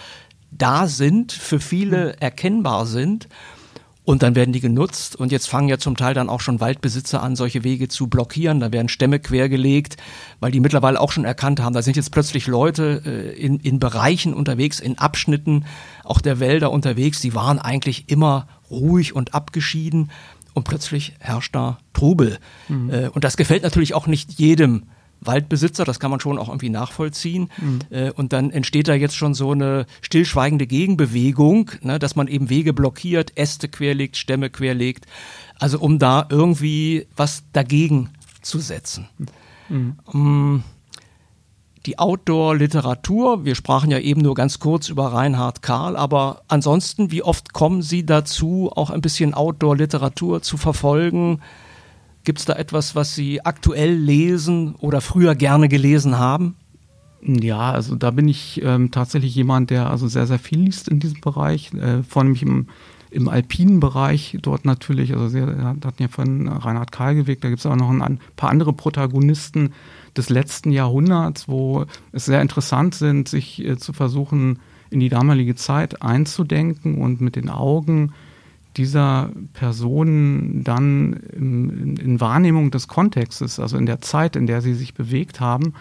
da sind, für viele erkennbar sind und dann werden die genutzt und jetzt fangen ja zum Teil dann auch schon Waldbesitzer an, solche Wege zu blockieren. Da werden Stämme quergelegt, weil die mittlerweile auch schon erkannt haben, da sind jetzt plötzlich Leute äh, in, in Bereichen unterwegs, in Abschnitten auch der Wälder unterwegs, die waren eigentlich immer ruhig und abgeschieden und plötzlich herrscht da Trubel. Mhm. Äh, und das gefällt natürlich auch nicht jedem Waldbesitzer, das kann man schon auch irgendwie nachvollziehen. Mhm. Äh, und dann entsteht da jetzt schon so eine stillschweigende Gegenbewegung, ne, dass man eben Wege blockiert, Äste querlegt, Stämme querlegt. Also um da irgendwie was dagegen zu setzen. Mhm. Um, die Outdoor-Literatur, wir sprachen ja eben nur ganz kurz über Reinhard Karl, aber ansonsten, wie oft kommen Sie dazu, auch ein bisschen Outdoor-Literatur zu verfolgen? Gibt es da etwas, was Sie aktuell lesen oder früher gerne gelesen haben? Ja, also da bin ich ähm, tatsächlich jemand, der also sehr, sehr viel liest in diesem Bereich, äh, vor allem im, im alpinen Bereich dort natürlich, also wir hatten ja von Reinhard Karlgeweg, da gibt es auch noch ein paar andere Protagonisten des letzten Jahrhunderts, wo es sehr interessant sind, sich äh, zu versuchen, in die damalige Zeit einzudenken und mit den Augen dieser Personen dann in, in, Wahrnehmung des Kontextes, also in der Zeit, in der sie sich bewegt haben,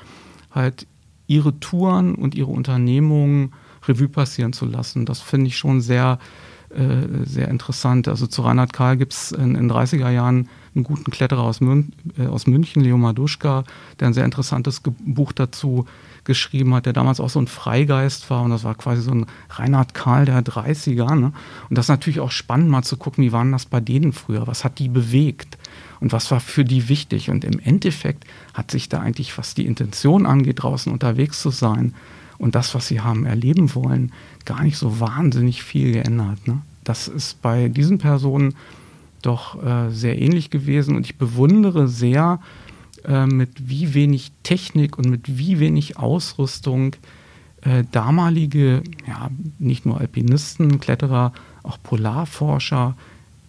halt ihre Touren und ihre Unternehmungen Revue passieren zu lassen. Das finde ich schon sehr, äh, sehr interessant. Also zu Reinhard Karl gibt es in den 30er Jahren einen guten Kletterer aus, Mün äh, aus München, Leo Maduschka, der ein sehr interessantes Buch dazu geschrieben hat, der damals auch so ein Freigeist war und das war quasi so ein Reinhard Karl der 30er. Ne? Und das ist natürlich auch spannend, mal zu gucken, wie waren das bei denen früher? Was hat die bewegt? Und was war für die wichtig? Und im Endeffekt hat sich da eigentlich, was die Intention angeht, draußen unterwegs zu sein und das, was sie haben erleben wollen, gar nicht so wahnsinnig viel geändert. Ne? Das ist bei diesen Personen doch äh, sehr ähnlich gewesen und ich bewundere sehr, äh, mit wie wenig Technik und mit wie wenig Ausrüstung äh, damalige, ja, nicht nur Alpinisten, Kletterer, auch Polarforscher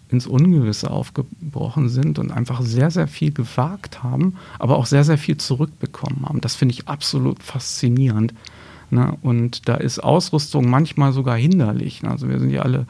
ins Ungewisse aufgebrochen sind und einfach sehr, sehr viel gewagt haben, aber auch sehr, sehr viel zurückbekommen haben. Das finde ich absolut faszinierend. Ne? Und da ist Ausrüstung manchmal sogar hinderlich. Also wir sind ja alle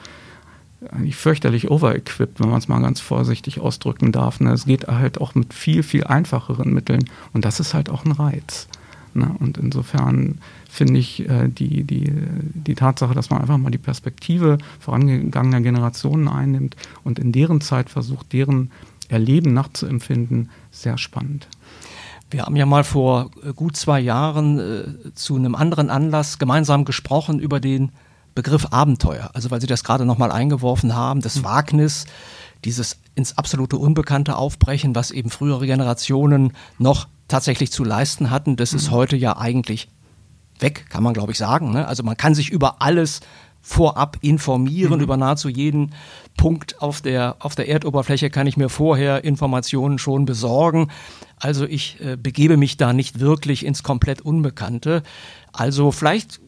eigentlich fürchterlich overequipped, wenn man es mal ganz vorsichtig ausdrücken darf. Ne? Es geht halt auch mit viel, viel einfacheren Mitteln und das ist halt auch ein Reiz. Ne? Und insofern finde ich äh, die, die, die Tatsache, dass man einfach mal die Perspektive vorangegangener Generationen einnimmt und in deren Zeit versucht, deren Erleben nachzuempfinden, sehr spannend. Wir haben ja mal vor äh, gut zwei Jahren äh, zu einem anderen Anlass gemeinsam gesprochen über den Begriff Abenteuer. Also weil Sie das gerade nochmal eingeworfen haben, das mhm. Wagnis, dieses ins absolute Unbekannte aufbrechen, was eben frühere Generationen noch tatsächlich zu leisten hatten, das ist heute ja eigentlich weg, kann man glaube ich sagen. Ne? Also man kann sich über alles vorab informieren, mhm. über nahezu jeden Punkt auf der, auf der Erdoberfläche kann ich mir vorher Informationen schon besorgen. Also ich äh, begebe mich da nicht wirklich ins komplett Unbekannte. Also vielleicht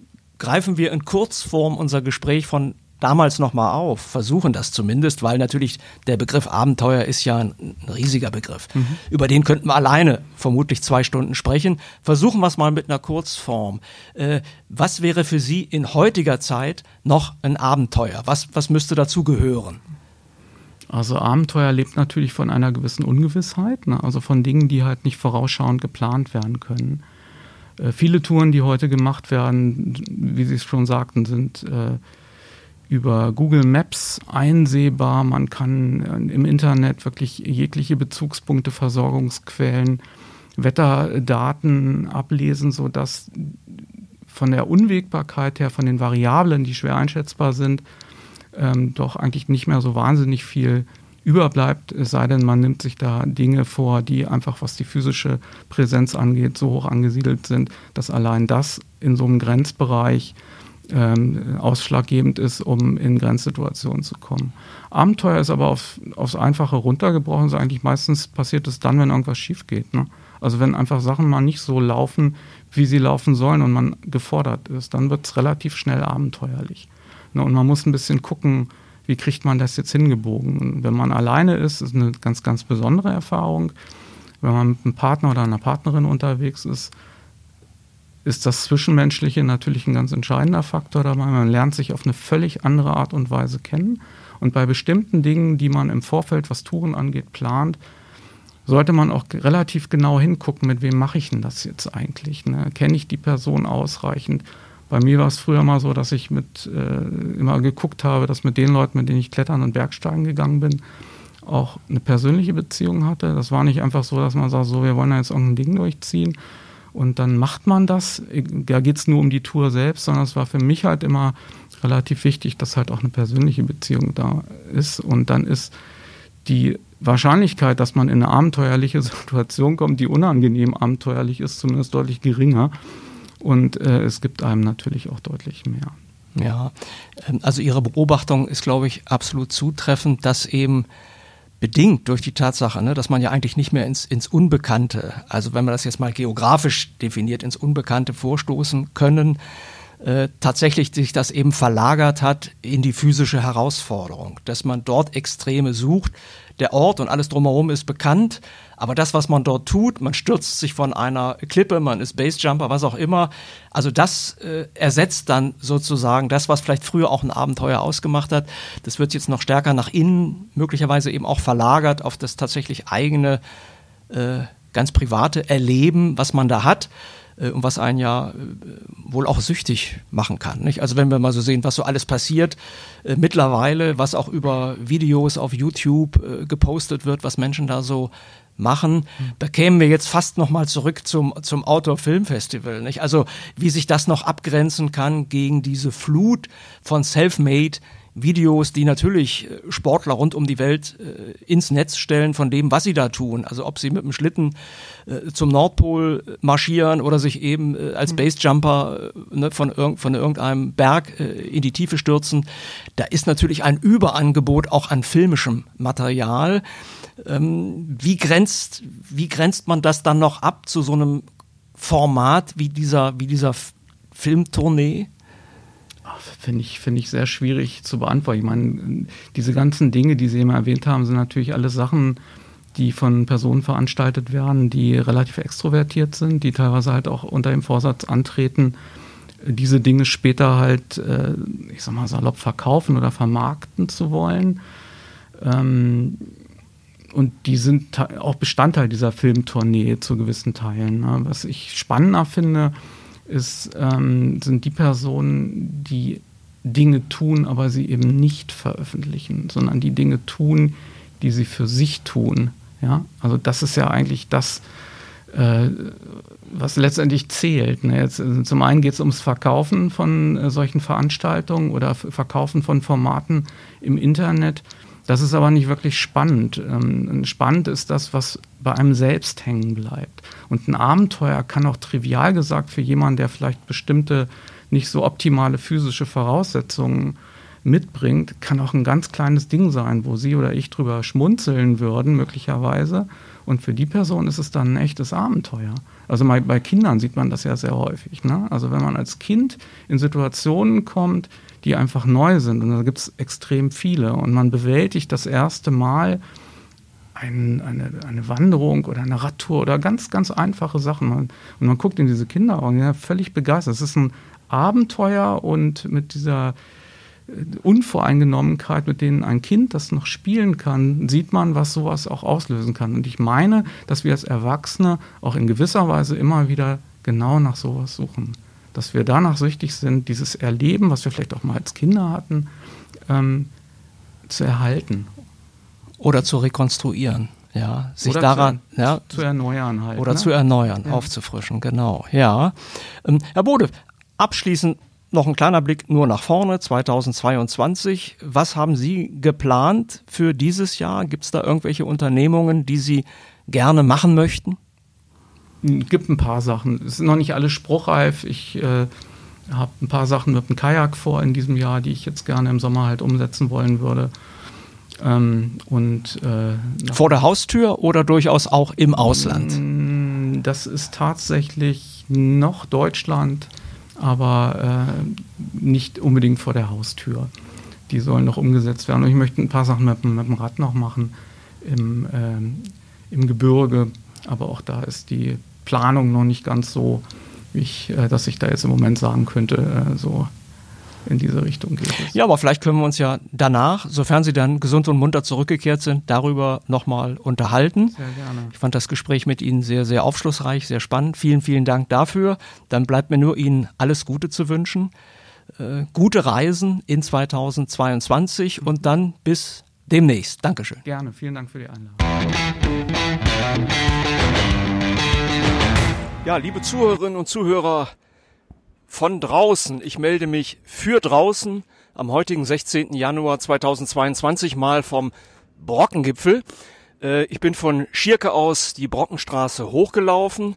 greifen wir in Kurzform unser Gespräch von damals nochmal auf, versuchen das zumindest, weil natürlich der Begriff Abenteuer ist ja ein, riesiger Begriff. Mhm. Über den könnten wir alleine vermutlich zwei Stunden sprechen. Versuchen wir es mal mit einer Kurzform. Äh, was wäre für Sie in heutiger Zeit noch ein Abenteuer? Was, was müsste dazu gehören? Also Abenteuer lebt natürlich von einer gewissen Ungewissheit, ne? also von Dingen, die halt nicht vorausschauend geplant werden können. Äh, viele Touren, die heute gemacht werden, wie Sie es schon sagten, sind äh, über Google Maps einsehbar. Man kann äh, im Internet wirklich jegliche Bezugspunkte, Versorgungsquellen, Wetterdaten ablesen, sodass von der Unwägbarkeit her, von den Variablen, die schwer einschätzbar sind, ähm, doch eigentlich nicht mehr so wahnsinnig viel überbleibt, es sei denn, man nimmt sich da Dinge vor, die einfach, was die physische Präsenz angeht, so hoch angesiedelt sind, dass allein das in so einem Grenzbereich ähm, ausschlaggebend ist, um in Grenzsituationen zu kommen. Abenteuer ist aber auf, aufs Einfache runtergebrochen. Also eigentlich meistens passiert es dann, wenn irgendwas schief geht. Ne? Also wenn einfach Sachen mal nicht so laufen, wie sie laufen sollen und man gefordert ist, dann wird es relativ schnell abenteuerlich. Ne? Und man muss ein bisschen gucken, wie kriegt man das jetzt hingebogen? Wenn man alleine ist, ist eine ganz, ganz besondere Erfahrung. Wenn man mit einem Partner oder einer Partnerin unterwegs ist, ist das Zwischenmenschliche natürlich ein ganz entscheidender Faktor dabei. Man lernt sich auf eine völlig andere Art und Weise kennen. Und bei bestimmten Dingen, die man im Vorfeld, was Touren angeht, plant, sollte man auch relativ genau hingucken, mit wem mache ich denn das jetzt eigentlich? Ne? Kenne ich die Person ausreichend? Bei mir war es früher mal so, dass ich mit äh, immer geguckt habe, dass mit den Leuten, mit denen ich klettern und Bergsteigen gegangen bin, auch eine persönliche Beziehung hatte. Das war nicht einfach so, dass man sagt, so, wir wollen da jetzt irgendein Ding durchziehen und dann macht man das. Da geht es nur um die Tour selbst, sondern es war für mich halt immer relativ wichtig, dass halt auch eine persönliche Beziehung da ist. Und dann ist die Wahrscheinlichkeit, dass man in eine abenteuerliche [laughs] Situation kommt, die unangenehm abenteuerlich ist, zumindest deutlich geringer. Und äh, es gibt einem natürlich auch deutlich mehr. Ja, ähm, also Ihre Beobachtung ist, glaube ich, absolut zutreffend, dass eben bedingt durch die Tatsache, ne, dass man ja eigentlich nicht mehr ins, ins Unbekannte, also wenn man das jetzt mal geografisch definiert, ins Unbekannte vorstoßen können, äh, tatsächlich sich das eben verlagert hat in die physische Herausforderung, dass man dort Extreme sucht. Der Ort und alles drumherum ist bekannt, aber das, was man dort tut, man stürzt sich von einer Klippe, man ist Basejumper, was auch immer, also das äh, ersetzt dann sozusagen das, was vielleicht früher auch ein Abenteuer ausgemacht hat. Das wird jetzt noch stärker nach innen, möglicherweise eben auch verlagert auf das tatsächlich eigene, äh, ganz private Erleben, was man da hat äh, und was einen ja äh, wohl auch süchtig machen kann. Nicht? Also wenn wir mal so sehen, was so alles passiert, äh, mittlerweile, was auch über Videos auf YouTube äh, gepostet wird, was Menschen da so machen, da kämen wir jetzt fast noch mal zurück zum, zum Outdoor Film Festival. Nicht? Also wie sich das noch abgrenzen kann gegen diese Flut von Self-Made Videos, die natürlich äh, Sportler rund um die Welt äh, ins Netz stellen von dem, was sie da tun. Also ob sie mit dem Schlitten äh, zum Nordpol äh, marschieren oder sich eben äh, als mhm. Basejumper äh, ne, von, irg von irgendeinem Berg in die Tiefe stürzen. Da ist natürlich ein Überangebot auch an filmischem Material. Ähm, wie, grenzt, wie grenzt man das dann noch ab zu so einem Format wie dieser, wie dieser Filmtournee? Finde ich, finde ich sehr schwierig zu beantworten. Ich meine, diese ganzen Dinge, die Sie eben erwähnt haben, sind natürlich alle Sachen, die von Personen veranstaltet werden, die relativ extrovertiert sind, die teilweise halt auch unter dem Vorsatz antreten, diese Dinge später halt, äh, ich sag mal, salopp verkaufen oder vermarkten zu wollen. Ähm, und die sind auch Bestandteil dieser Filmtournee zu gewissen Teilen. Ne? Was ich spannender finde, ist, ähm, sind die Personen, die Dinge tun, aber sie eben nicht veröffentlichen, sondern die Dinge tun, die sie für sich tun. Ja, also das ist ja eigentlich das, äh, was letztendlich zählt. Ne? Jetzt, äh, zum einen geht es ums Verkaufen von äh, solchen Veranstaltungen oder Verkaufen von Formaten im Internet. Das ist aber nicht wirklich spannend. Ähm, spannend ist das, was bei einem selbst hängen bleibt. Und ein Abenteuer kann auch trivial gesagt für jemanden, der vielleicht bestimmte nicht so optimale physische Voraussetzungen mitbringt, kann auch ein ganz kleines Ding sein, wo Sie oder ich drüber schmunzeln würden, möglicherweise. Und für die Person ist es dann ein echtes Abenteuer. Also bei Kindern sieht man das ja sehr häufig. Ne? Also wenn man als Kind in Situationen kommt, die einfach neu sind, und da gibt es extrem viele, und man bewältigt das erste Mal ein, eine, eine Wanderung oder eine Radtour oder ganz, ganz einfache Sachen. Und man guckt in diese Kinderaugen, ja, völlig begeistert. Es ist ein Abenteuer und mit dieser äh, Unvoreingenommenheit, mit denen ein Kind das noch spielen kann, sieht man, was sowas auch auslösen kann. Und ich meine, dass wir als Erwachsene auch in gewisser Weise immer wieder genau nach sowas suchen. Dass wir danach süchtig sind, dieses Erleben, was wir vielleicht auch mal als Kinder hatten, ähm, zu erhalten. Oder zu rekonstruieren ja, sich oder daran zu, ja, zu erneuern halt. Oder ne? zu erneuern, Ja. aufzufrischen, genau. Ja. Ähm, Herr Bode, abschließend noch ein kleiner Blick nur nach vorne, 2022. Was haben Sie geplant für dieses Jahr? Gibt es da irgendwelche Unternehmungen, die Sie gerne machen möchten? Es gibt ein paar Sachen. Es sind noch nicht alle spruchreif. Ich äh, habe ein paar Sachen mit dem Kajak vor in diesem Jahr, die ich jetzt gerne im Sommer halt umsetzen wollen würde. Ähm, und äh, Vor der Haustür oder durchaus auch im Ausland? Mm, Das ist tatsächlich noch Deutschland, aber äh, nicht unbedingt vor der Haustür. Die sollen noch umgesetzt werden. Und ich möchte ein paar Sachen mit, dem- mit dem Rad noch machen im, ähm, im Gebirge. Aber auch da ist die Planung noch nicht ganz so, wie ich, äh, dass ich da jetzt im Moment sagen könnte, äh, so in diese Richtung geht es. Ja, aber vielleicht können wir uns ja danach, sofern Sie dann gesund und munter zurückgekehrt sind, darüber nochmal unterhalten. Sehr gerne. Ich fand das Gespräch mit Ihnen sehr, sehr aufschlussreich, sehr spannend. Vielen, vielen Dank dafür. Dann bleibt mir nur Ihnen alles Gute zu wünschen. Äh, gute Reisen in 2022 und dann bis demnächst. Dankeschön. Gerne. Vielen Dank für die Einladung. Ja, liebe Zuhörerinnen und Zuhörer von draußen, ich melde mich für draußen am heutigen 16. Januar 2022 mal vom Brockengipfel. Äh, Ich bin von Schierke aus die Brockenstraße hochgelaufen.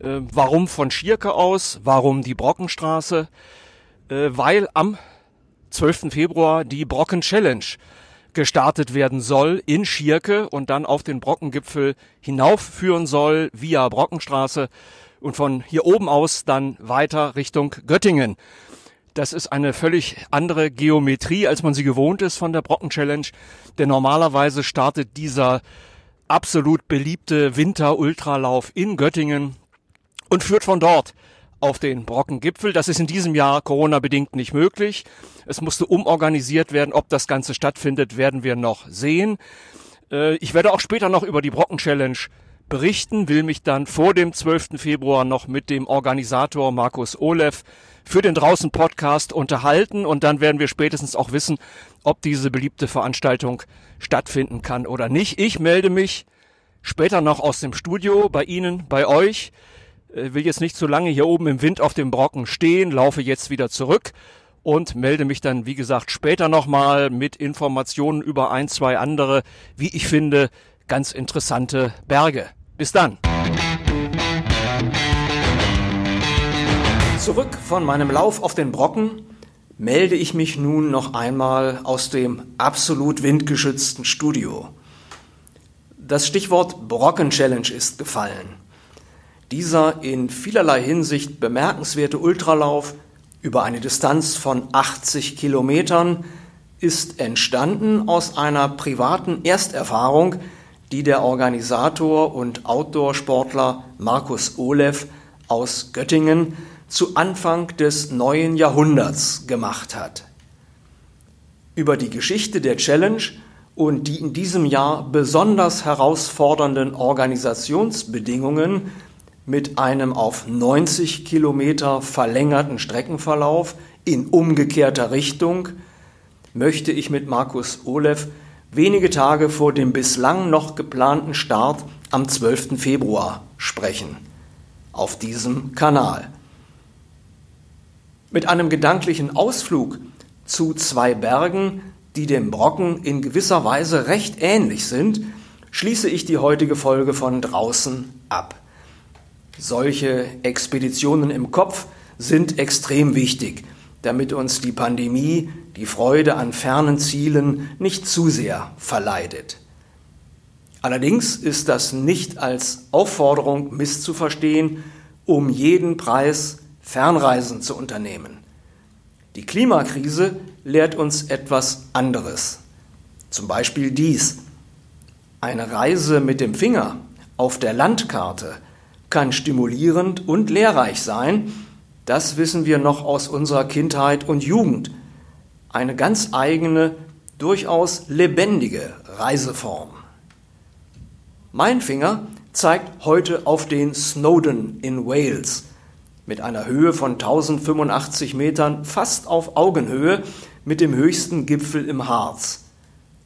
Äh, Warum von Schierke aus? Warum die Brockenstraße? Äh, Weil am 12. Februar die Brocken Challenge gestartet werden soll in Schierke und dann auf den Brockengipfel hinaufführen soll via Brockenstraße und von hier oben aus dann weiter Richtung Göttingen. Das ist eine völlig andere Geometrie, als man sie gewohnt ist von der Brocken Challenge. Denn normalerweise startet dieser absolut beliebte Winter-Ultralauf in Göttingen und führt von dort auf den Brockengipfel. Das ist in diesem Jahr Corona-bedingt nicht möglich. Es musste umorganisiert werden. Ob das Ganze stattfindet, werden wir noch sehen. Äh, ich werde auch später noch über die Brocken-Challenge berichten, will mich dann vor dem 12. Februar noch mit dem Organisator Markus Olev für den Draußen Podcast unterhalten und dann werden wir spätestens auch wissen, ob diese beliebte Veranstaltung stattfinden kann oder nicht. Ich melde mich später noch aus dem Studio bei Ihnen, bei euch. Äh, will jetzt nicht zu lange hier oben im Wind auf dem Brocken stehen, laufe jetzt wieder zurück und melde mich dann, wie gesagt, später nochmal mit Informationen über ein, zwei andere, wie ich finde, ganz interessante Berge. Bis dann. Zurück von meinem Lauf auf den Brocken melde ich mich nun noch einmal aus dem absolut windgeschützten Studio. Das Stichwort Brocken Challenge ist gefallen. Dieser in vielerlei Hinsicht bemerkenswerte Ultralauf über eine Distanz von 80 Kilometern ist entstanden aus einer privaten Ersterfahrung, die der Organisator und Outdoor-Sportler Markus Olev aus Göttingen zu Anfang des neuen Jahrhunderts gemacht hat. Über die Geschichte der Challenge und die in diesem Jahr besonders herausfordernden Organisationsbedingungen mit einem auf 90 Kilometer verlängerten Streckenverlauf in umgekehrter Richtung möchte ich mit Markus Olev wenige Tage vor dem bislang noch geplanten Start am 12. Februar sprechen. Auf diesem Kanal. Mit einem gedanklichen Ausflug zu zwei Bergen, die dem Brocken in gewisser Weise recht ähnlich sind, schließe ich die heutige Folge von draußen ab. Solche Expeditionen im Kopf sind extrem wichtig, damit uns die Pandemie die Freude an fernen Zielen nicht zu sehr verleidet. Allerdings ist das nicht als Aufforderung misszuverstehen, um jeden Preis Fernreisen zu unternehmen. Die Klimakrise lehrt uns etwas anderes. Zum Beispiel dies. Eine Reise mit dem Finger auf der Landkarte kann stimulierend und lehrreich sein, das wissen wir noch aus unserer Kindheit und Jugend. Eine ganz eigene, durchaus lebendige Reiseform. Mein Finger zeigt heute auf den Snowdon in Wales mit einer Höhe von 1085 Metern fast auf Augenhöhe mit dem höchsten Gipfel im Harz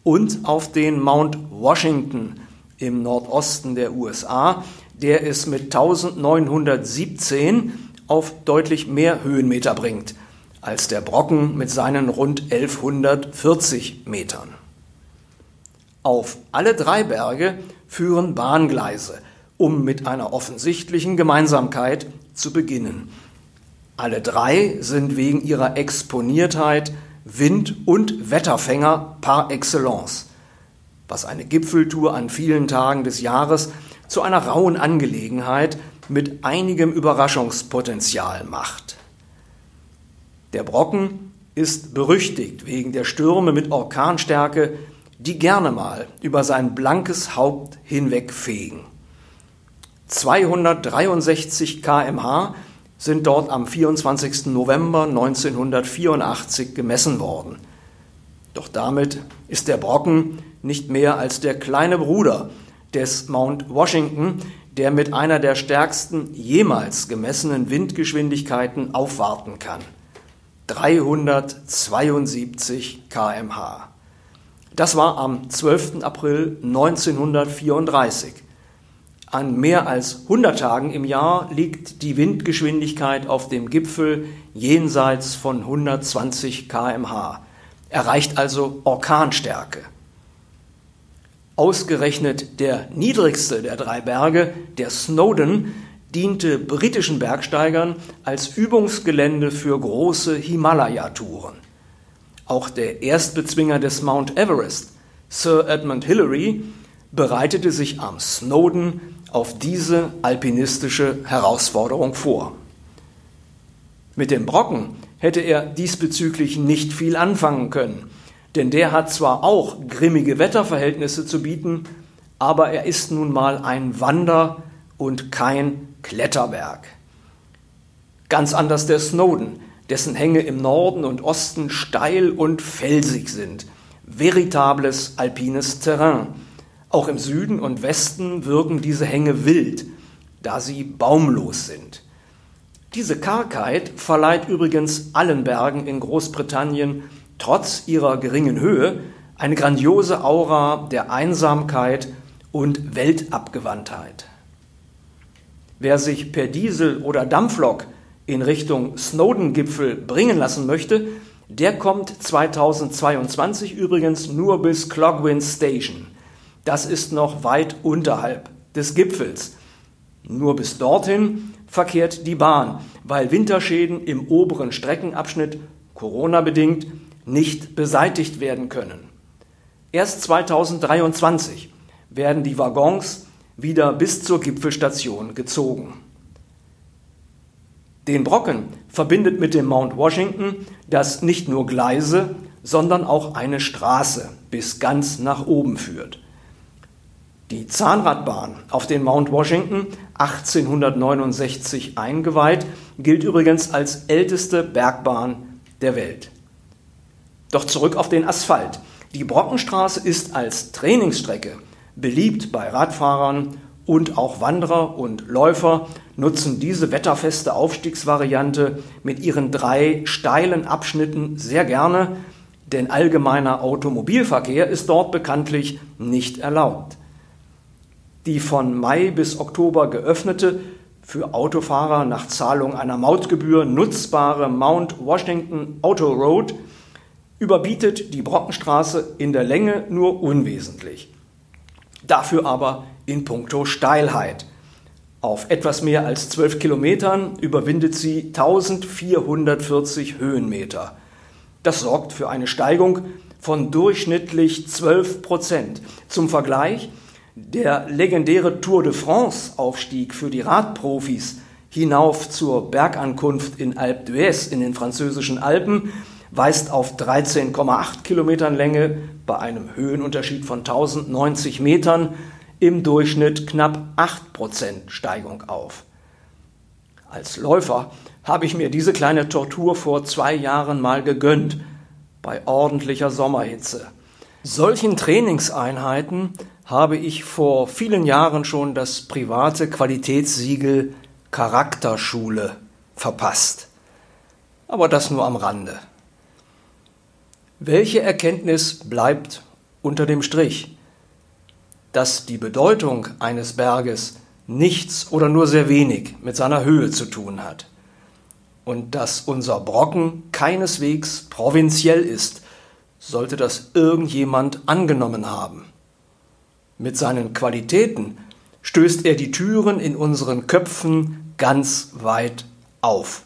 und auf den Mount Washington im Nordosten der USA, der es mit 1917 auf deutlich mehr Höhenmeter bringt als der Brocken mit seinen rund 1140 Metern. Auf alle drei Berge führen Bahngleise, um mit einer offensichtlichen Gemeinsamkeit zu beginnen. Alle drei sind wegen ihrer Exponiertheit Wind- und Wetterfänger par excellence, was eine Gipfeltour an vielen Tagen des Jahres zu einer rauen Angelegenheit mit einigem Überraschungspotenzial macht. Der Brocken ist berüchtigt wegen der Stürme mit Orkanstärke, die gerne mal über sein blankes Haupt hinwegfegen. 263 kmh sind dort am 24. November 1984 gemessen worden. Doch damit ist der Brocken nicht mehr als der kleine Bruder des Mount Washington, der mit einer der stärksten jemals gemessenen Windgeschwindigkeiten aufwarten kann. 372 kmh. Das war am 12. April 1934. An mehr als 100 Tagen im Jahr liegt die Windgeschwindigkeit auf dem Gipfel jenseits von 120 kmh, erreicht also Orkanstärke. Ausgerechnet der niedrigste der drei Berge, der Snowdon, diente britischen Bergsteigern als Übungsgelände für große Himalaya-Touren. Auch der Erstbezwinger des Mount Everest, Sir Edmund Hillary, bereitete sich am Snowden auf diese alpinistische Herausforderung vor. Mit dem Brocken hätte er diesbezüglich nicht viel anfangen können, denn der hat zwar auch grimmige Wetterverhältnisse zu bieten, aber er ist nun mal ein Wander- und kein Kletterberg. Ganz anders der Snowden, dessen Hänge im Norden und Osten steil und felsig sind. Veritables alpines Terrain. Auch im Süden und Westen wirken diese Hänge wild, da sie baumlos sind. Diese Kargheit verleiht übrigens allen Bergen in Großbritannien trotz ihrer geringen Höhe eine grandiose Aura der Einsamkeit und Weltabgewandtheit. Wer sich per Diesel oder Dampflok in Richtung Snowden-Gipfel bringen lassen möchte, der kommt 2022 übrigens nur bis Clogwin Station. Das ist noch weit unterhalb des Gipfels. Nur bis dorthin verkehrt die Bahn, weil Winterschäden im oberen Streckenabschnitt Corona-bedingt nicht beseitigt werden können. Erst 2023 werden die Waggons wieder bis zur Gipfelstation gezogen. Den Brocken verbindet mit dem Mount Washington, das nicht nur Gleise, sondern auch eine Straße bis ganz nach oben führt. Die Zahnradbahn auf den Mount Washington, 1869 eingeweiht, gilt übrigens als älteste Bergbahn der Welt. Doch zurück auf den Asphalt. Die Brockenstraße ist als Trainingsstrecke beliebt bei Radfahrern und auch Wanderer und Läufer nutzen diese wetterfeste Aufstiegsvariante mit ihren drei steilen Abschnitten sehr gerne, denn allgemeiner Automobilverkehr ist dort bekanntlich nicht erlaubt. Die von Mai bis Oktober geöffnete, für Autofahrer nach Zahlung einer Mautgebühr nutzbare Mount Washington Auto Road überbietet die Brockenstraße in der Länge nur unwesentlich. Dafür aber in puncto Steilheit. Auf etwas mehr als 12 Kilometern überwindet sie 1440 Höhenmeter. Das sorgt für eine Steigung von durchschnittlich 12 Prozent. Zum Vergleich, der legendäre Tour de France-Aufstieg für die Radprofis hinauf zur Bergankunft in Alpe d'Huez in den französischen Alpen weist auf 13,8 Kilometern Länge bei einem Höhenunterschied von 1090 Metern im Durchschnitt knapp 8% Steigung auf. Als Läufer habe ich mir diese kleine Tortur vor zwei Jahren mal gegönnt, bei ordentlicher Sommerhitze. Solchen Trainingseinheiten habe ich vor vielen Jahren schon das private Qualitätssiegel Charakterschule verpasst. Aber das nur am Rande. Welche Erkenntnis bleibt unter dem Strich? dass die Bedeutung eines Berges nichts oder nur sehr wenig mit seiner Höhe zu tun hat und dass unser Brocken keineswegs provinziell ist, sollte das irgendjemand angenommen haben. Mit seinen Qualitäten stößt er die Türen in unseren Köpfen ganz weit auf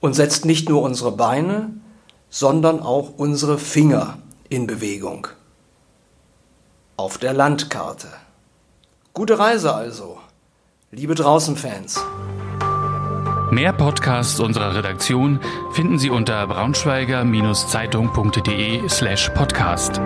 und setzt nicht nur unsere Beine, sondern auch unsere Finger in Bewegung auf der Landkarte. Gute Reise also, liebe Draußenfans. Mehr Podcasts unserer Redaktion finden Sie unter braunschweiger-zeitung.de slash podcast.